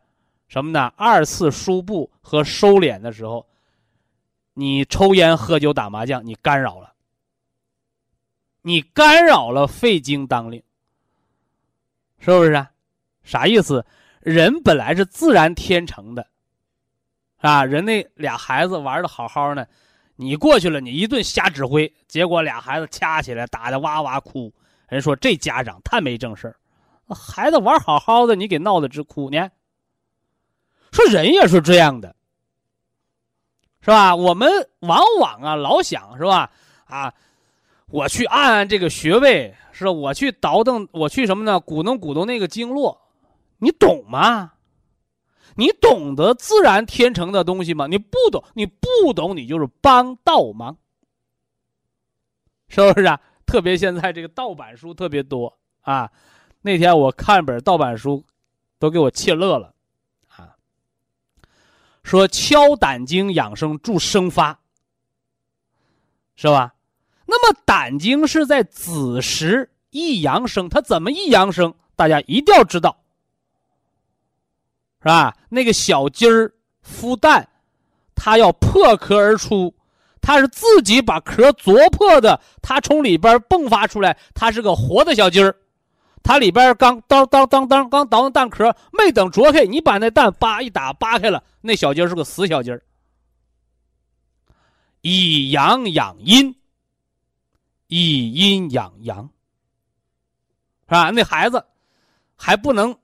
什么呢？二次输布和收敛的时候，你抽烟喝酒打麻将，你干扰了。你干扰了肺经当令，是不是啊？啥意思？人本来是自然天成的，啊，人那俩孩子玩的好好的，你过去了，你一顿瞎指挥，结果俩孩子掐起来，打的哇哇哭。人说这家长太没正事儿，孩子玩好好的，你给闹得直哭呢。说人也是这样的，是吧？我们往往啊，老想是吧？啊。我去按按这个穴位，是？我去倒腾，我去什么呢？鼓弄鼓动那个经络，你懂吗？你懂得自然天成的东西吗？你不懂，你不懂，你就是帮倒忙，是不是啊？特别现在这个盗版书特别多啊。那天我看本盗版书，都给我气乐了，啊，说敲胆经养生助生发，是吧？那么胆经是在子时益阳生，它怎么益阳生？大家一定要知道，是吧？那个小鸡儿孵蛋，它要破壳而出，它是自己把壳啄破的，它从里边迸发出来，它是个活的小鸡儿。它里边刚当当当当刚捣完蛋壳，没等啄开，你把那蛋叭一打扒开了，那小鸡儿是个死小鸡儿。以阳养阴，以阴养阳，是吧？那孩子还不能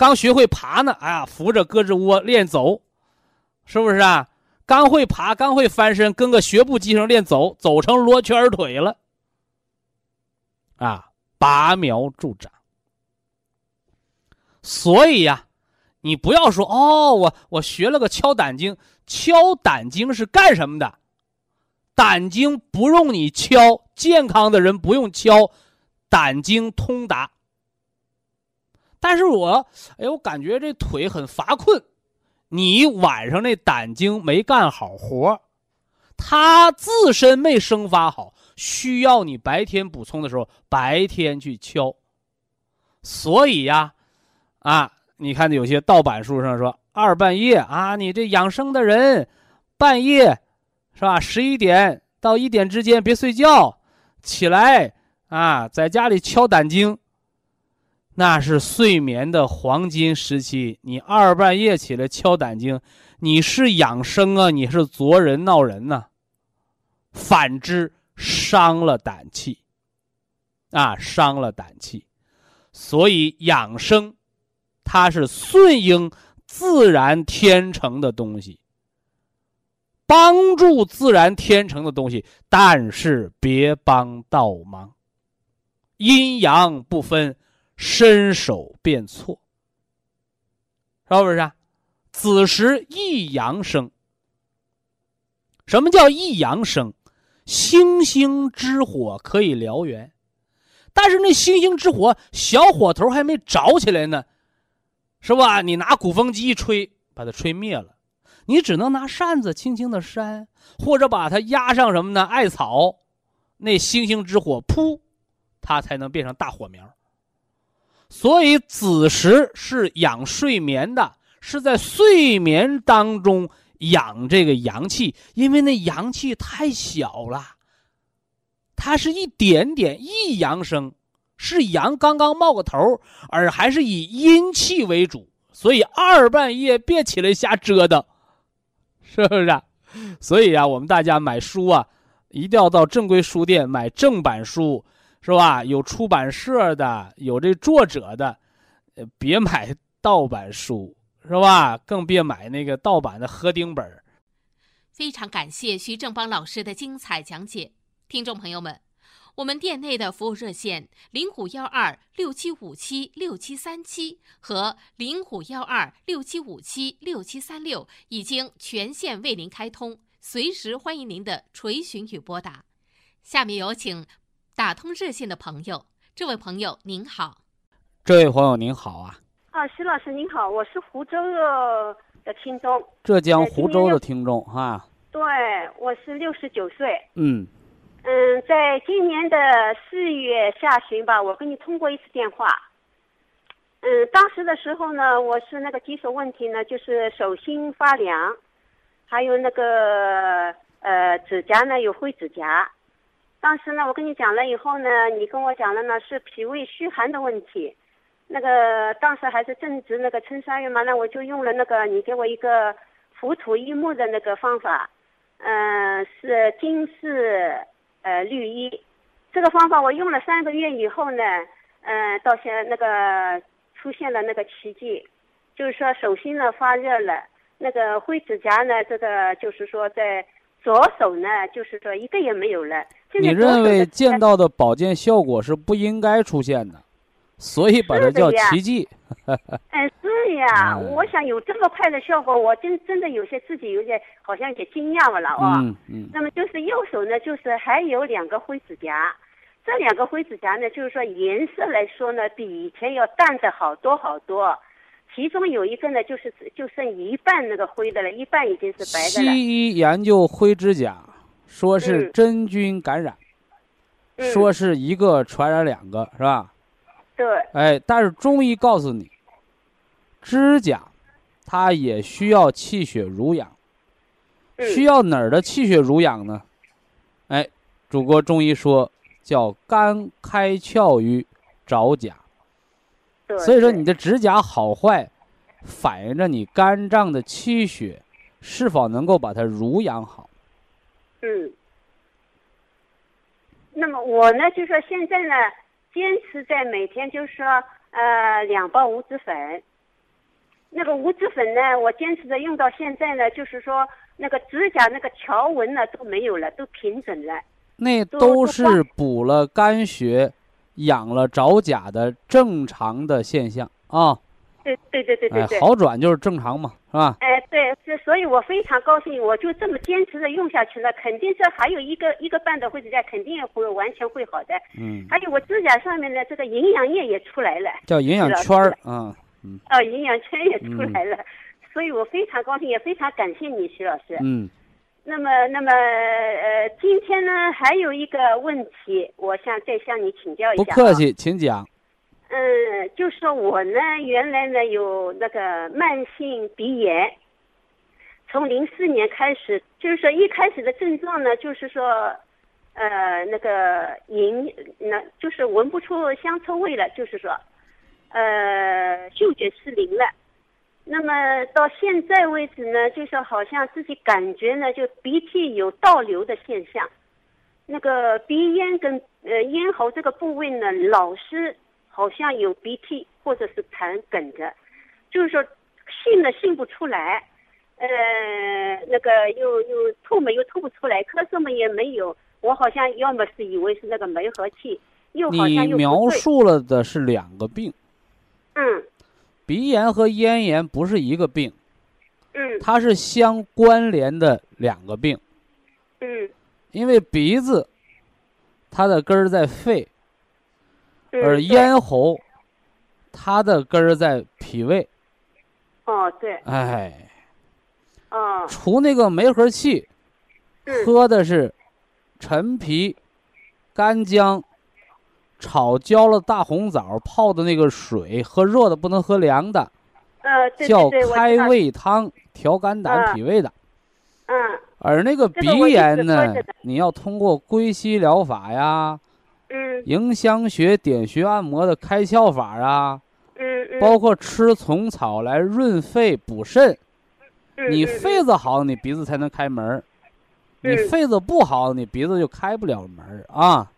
刚学会爬呢，哎呀，扶着胳肢窝练走，是不是啊？刚会爬，刚会翻身，跟个学步机上练走，走成罗圈腿了，啊，拔苗助长。所以呀，你不要说哦，我我学了个敲胆经，敲胆经是干什么的？胆经不用你敲，健康的人不用敲，胆经通达。但是我哎，我感觉这腿很乏困，你晚上那胆经没干好活，它自身没生发好，需要你白天补充的时候，白天去敲。所以呀。啊，你看有些盗版书上说二半夜啊，你这养生的人，半夜，是吧？十一点到一点之间别睡觉，起来啊，在家里敲胆经。那是睡眠的黄金时期，你二半夜起来敲胆经，你是养生啊，你是作人闹人呐。反之，伤了胆气，啊，伤了胆气，所以养生。它是顺应自然天成的东西，帮助自然天成的东西，但是别帮倒忙，阴阳不分，伸手便错，是不是？啊？子时一阳生。什么叫一阳生？星星之火可以燎原，但是那星星之火小火头还没着起来呢。是吧？你拿鼓风机一吹，把它吹灭了。你只能拿扇子轻轻的扇，或者把它压上什么呢？艾草，那星星之火，噗，它才能变成大火苗。所以子时是养睡眠的，是在睡眠当中养这个阳气，因为那阳气太小了，它是一点点一阳生。是阳刚刚冒个头，而还是以阴气为主，所以二半夜别起来瞎折腾，是不是？啊所以啊，我们大家买书啊，一定要到正规书店买正版书，是吧？有出版社的，有这作者的，别买盗版书，是吧？更别买那个盗版的合订本。非常感谢徐正邦老师的精彩讲解，听众朋友们。我们店内的服务热线零五幺二六七五七六七三七和零五幺二六七五七六七三六已经全线为您开通，随时欢迎您的垂询与拨打。下面有请打通热线的朋友，这位朋友您好，这位朋友您好啊，啊，徐老师您好，我是湖州的听众，浙江湖州的听众哈，对，我是六十九岁，嗯。嗯，在今年的四月下旬吧，我跟你通过一次电话。嗯，当时的时候呢，我是那个棘手问题呢，就是手心发凉，还有那个呃指甲呢有灰指甲。当时呢，我跟你讲了以后呢，你跟我讲了呢是脾胃虚寒的问题。那个当时还是正值那个春三月嘛，那我就用了那个你给我一个浮土益木的那个方法，嗯，是金氏。呃，绿衣，这个方法我用了三个月以后呢，嗯，到现在那个出现了那个奇迹，就是说手心呢发热了，那个灰指甲呢，这个就是说在左手呢，就是说一个也没有了。你认为见到的保健效果是不应该出现的，所以把它叫奇迹。哎，是呀，嗯我想有这么快的效果，我真真的有些自己有点好像有些惊讶了哦。嗯嗯那么就是右手呢，就是还有两个灰指甲，这两个灰指甲呢，就是说颜色来说呢，比以前要淡的好多好多。其中有一个呢，就是就剩一半那个灰的了，一半已经是白的了。西医研究灰指甲，说是嗯。真菌感染，嗯。说是一个传染两个，是吧？对，哎，但是中医告诉你，指甲它也需要气血濡养，嗯。需要哪儿的气血濡养呢？哎，祖国中医说叫肝开窍于爪甲，所以说你的指甲好坏，反映着你肝脏的气血是否能够把它濡养好。嗯。那么我呢，就说现在呢，坚持在每天就是说呃两包无脂粉。那个无脂粉呢，我坚持着用到现在呢，就是说那个指甲那个条纹呢都没有了，都平整了。那都都是补了肝血、养了爪甲的正常的现象啊。对对对对对哎。，好转就是正常嘛，是吧？哎，对，是，所以我非常高兴，我就这么坚持的用下去了，肯定这还有一个一个半的灰指甲，肯定会完全会好的。嗯，还有我指甲上面的这个营养液也出来了，叫营养圈啊。哦，营养圈也出来了，所以我非常高兴，也非常感谢你，徐老师。嗯，那么，那么，呃，今天呢还有一个问题，我想再向你请教一下、啊。不客。气，请讲。嗯，就说我呢，原来呢有那个慢性鼻炎，从零四年开始，就是说一开始的症状呢，就是说，呃，那个营，那就是闻不出香臭味了，就是说，呃，嗅觉失灵了。那么到现在为止呢，就是好像自己感觉呢，就鼻涕有倒流的现象，那个鼻咽跟呃咽喉这个部位呢，老是好像有鼻涕或者是痰梗着，就是说擤呢擤不出来，呃，那个又又吐嘛又吐不出来，咳嗽嘛也没有，我好像要么是以为是那个梅核气，又好像你又描述了的是两个病，嗯。鼻炎和咽炎不是一个病，嗯。它是相关联的两个病。嗯。因为鼻子，它的根儿在肺，嗯，而咽喉，它的根儿在脾胃。哦对。哎，哦除那个梅核气，嗯喝的是陈皮、干姜炒焦了大红枣泡的那个水，喝热的不能喝凉的，呃对叫对对，叫开胃汤，调肝胆啊脾胃的。嗯。而那个鼻炎呢，你要通过归西疗法呀、嗯迎香穴、点穴按摩的开窍法啊，嗯嗯，包括吃虫草来润肺补肾。你肺子好，你鼻子才能开门儿；你嗯肺子不好，你鼻子就开不了门儿啊。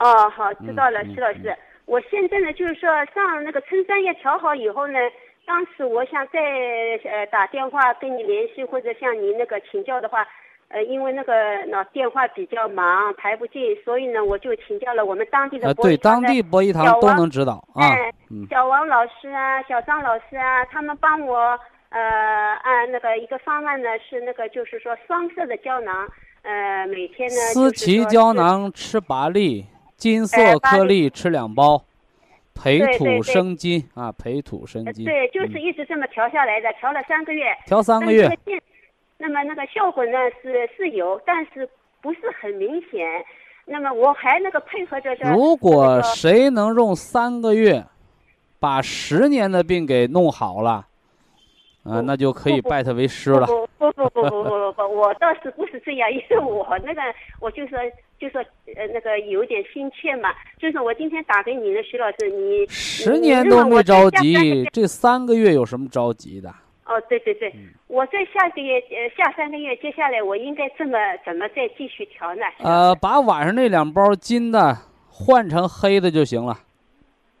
哦，好，知道了，嗯徐老师。我现在呢，就是说上那个春山液调好以后呢，当时我想再呃打电话跟你联系，或者向你那个请教的话，呃，因为那个那电话比较忙，排不进，所以呢，我就请教了我们当地呃，的博对，当地博医堂都能指导啊。哎嗯，小王老师啊，小张老师啊，他们帮我呃按那个一个方案呢，是那个就是说双色的胶囊，呃，每天呢思琪胶囊吃八粒，金哎色颗粒吃两包，培土生金啊，培土生金。呃对，就是嗯一直这么调下来的，调了三个月。调三个月那么那个效果呢，是是有，但是不是很明显。那么我还那个配合着。如果谁能用三个月，把十年的病给弄好了，啊，那就可以拜他为师了。不不不不不不不，我倒是不是这样，因为我那个，我就说就说呃那个有点心切嘛，就是我今天打给你的徐老师，你十年都没着急，这三个月有什么着急的？哦，对对对，嗯。我在下个月呃下三个月，接下来我应该这么怎么再继续调呢？呃，把晚上那两包金的换成黑的就行了。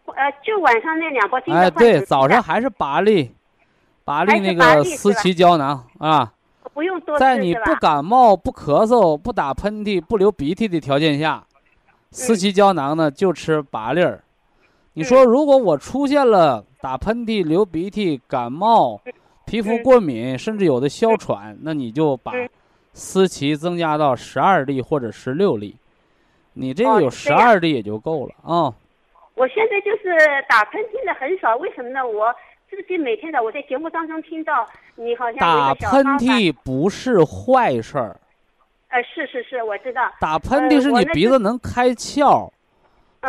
呃，就晚上那两包金哎，对，早上还是八粒，八粒那个思琪胶囊啊，不用多在你不？感冒、不咳嗽、不打喷嚏、不流鼻涕的条件下，嗯。思琪胶囊呢就吃八粒儿，你说如果我出现了打喷嚏、流鼻涕、感冒、皮肤过敏，甚至有的哮喘，那你就把思琪增加到十二粒或者十六粒，你这个有十二粒也就够了啊。我现在就是打喷嚏的很少，为什么呢？我自己每天的我在节目当中听到你好像打喷嚏不是坏事儿。呃，是是是，我知道。打喷嚏是你鼻子能开窍，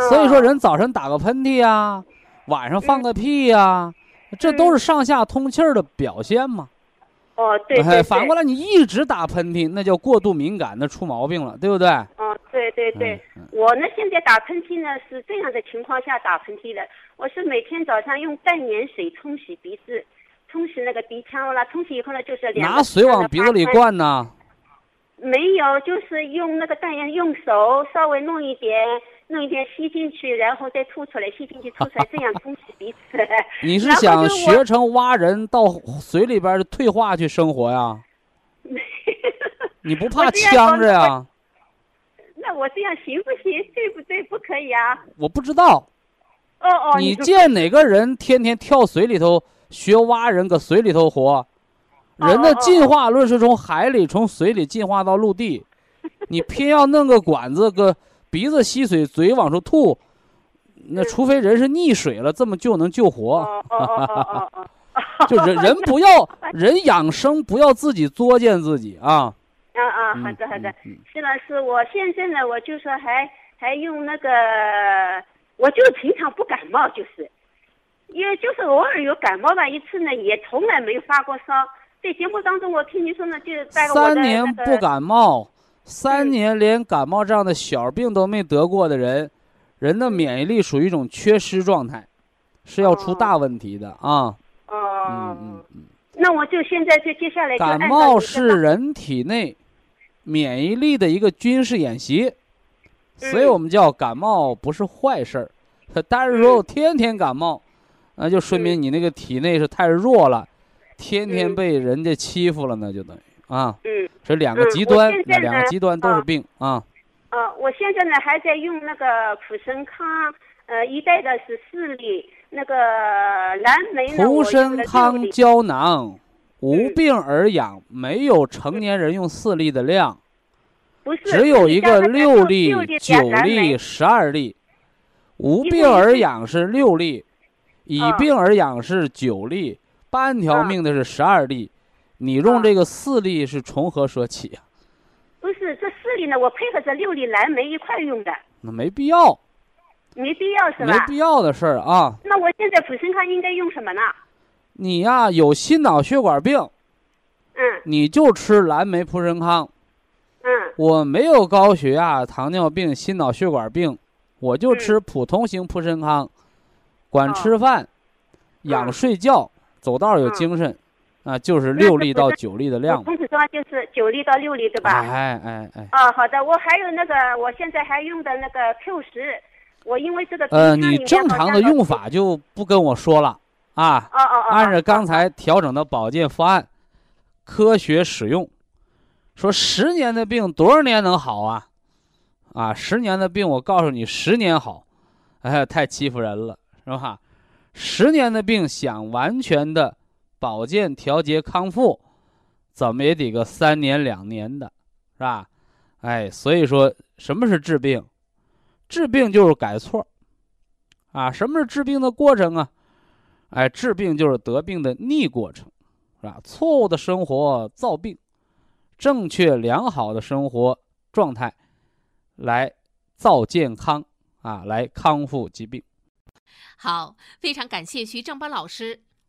所以说人早晨打个喷嚏呀，晚上放个屁呀，这都是上下通气儿的表现嘛。哦，对对。反过来，你一直打喷嚏，那叫过度敏感，那出毛病了，对不对？哦，对对对。我呢，现在打喷嚏呢是这样的情况下打喷嚏的，我是每天早上用淡盐水冲洗鼻子，冲洗那个鼻腔了，冲洗以后呢就是拿水往鼻子里灌呢。没有，就是用那个淡盐，用手稍微弄一点，弄一点吸进去，然后再吐出来，吸进去吐 出来，这样冲洗彼此。你是想学成蛙人到水里边退化去生活呀？你不怕呛着呀？那我这样行不行？对不对？不可以啊！我不知道。哦哦。你见哪个人天天跳水里头学蛙人，搁水里头活？人的进化论是从海里、从水里进化到陆地，你偏要弄个管子，搁鼻子吸水，嘴往出吐，那除非人是溺水了，这么就能救活。就人人不要人养生，不要自己作践自己啊。啊啊，好的好的，谢老师，我现在呢，我就说还还用那个，我就平常不感冒，就是因为就是偶尔有感冒吧，一次呢也从来没有发过烧。在节目当中，我听你说呢，就是三年不感冒，三年连感冒这样的小病都没得过的人，人的免疫力属于一种缺失状态，是要出大问题的啊。哦，嗯嗯嗯。那我就现在就接下来感冒是人体内免疫力的一个军事演习，所以我们叫感冒不是坏事儿，但是说天天感冒，那就说明你那个体内是太弱了。天天被人家欺负了，那就等于啊，嗯，这两个极端，两个极端都是病啊。啊，我现在呢还在用那个普生康，呃，一袋的是四粒，那个蓝莓呢，普生康胶囊，无病而养，没有成年人用四粒的量，不是，只有一个六粒、九粒、十二粒，无病而养是六粒，以病而养是九粒。半条命的是十二粒，你用这个四粒是从何说起呀？不是这四粒呢，我配合这六粒蓝莓一块用的。那没必要，没必要是吧？没必要的事儿啊。那我现在普生康应该用什么呢？你呀，有心脑血管病，嗯，你就吃蓝莓普生康。嗯，我没有高血压、糖尿病、心脑血管病，我就吃普通型普生康，管吃饭，养睡觉。走道有精神，啊，就是六粒到九粒的量。空气霜就是九粒到六粒，对吧？哎哎哎。啊，好的，我还有那个，我现在还用的那个 Q 十，我因为这个。呃，你正常的用法就不跟我说了啊。哦哦哦。按照刚才调整的保健方案，科学使用。说十年的病多少年能好啊？啊，十年的病我告诉你，十年好，哎，太欺负人了，是吧？十年的病想完全的保健调节康复，怎么也得个三年两年的，是吧？哎，所以说什么是治病？治病就是改错，啊，什么是治病的过程啊？哎，治病就是得病的逆过程，是吧？错误的生活造病，正确良好的生活状态来造健康啊，来康复疾病。好，非常感谢徐正邦老师，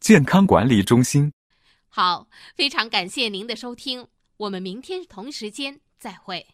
健康管理中心”。好，非常感谢您的收听，我们明天同时间再会。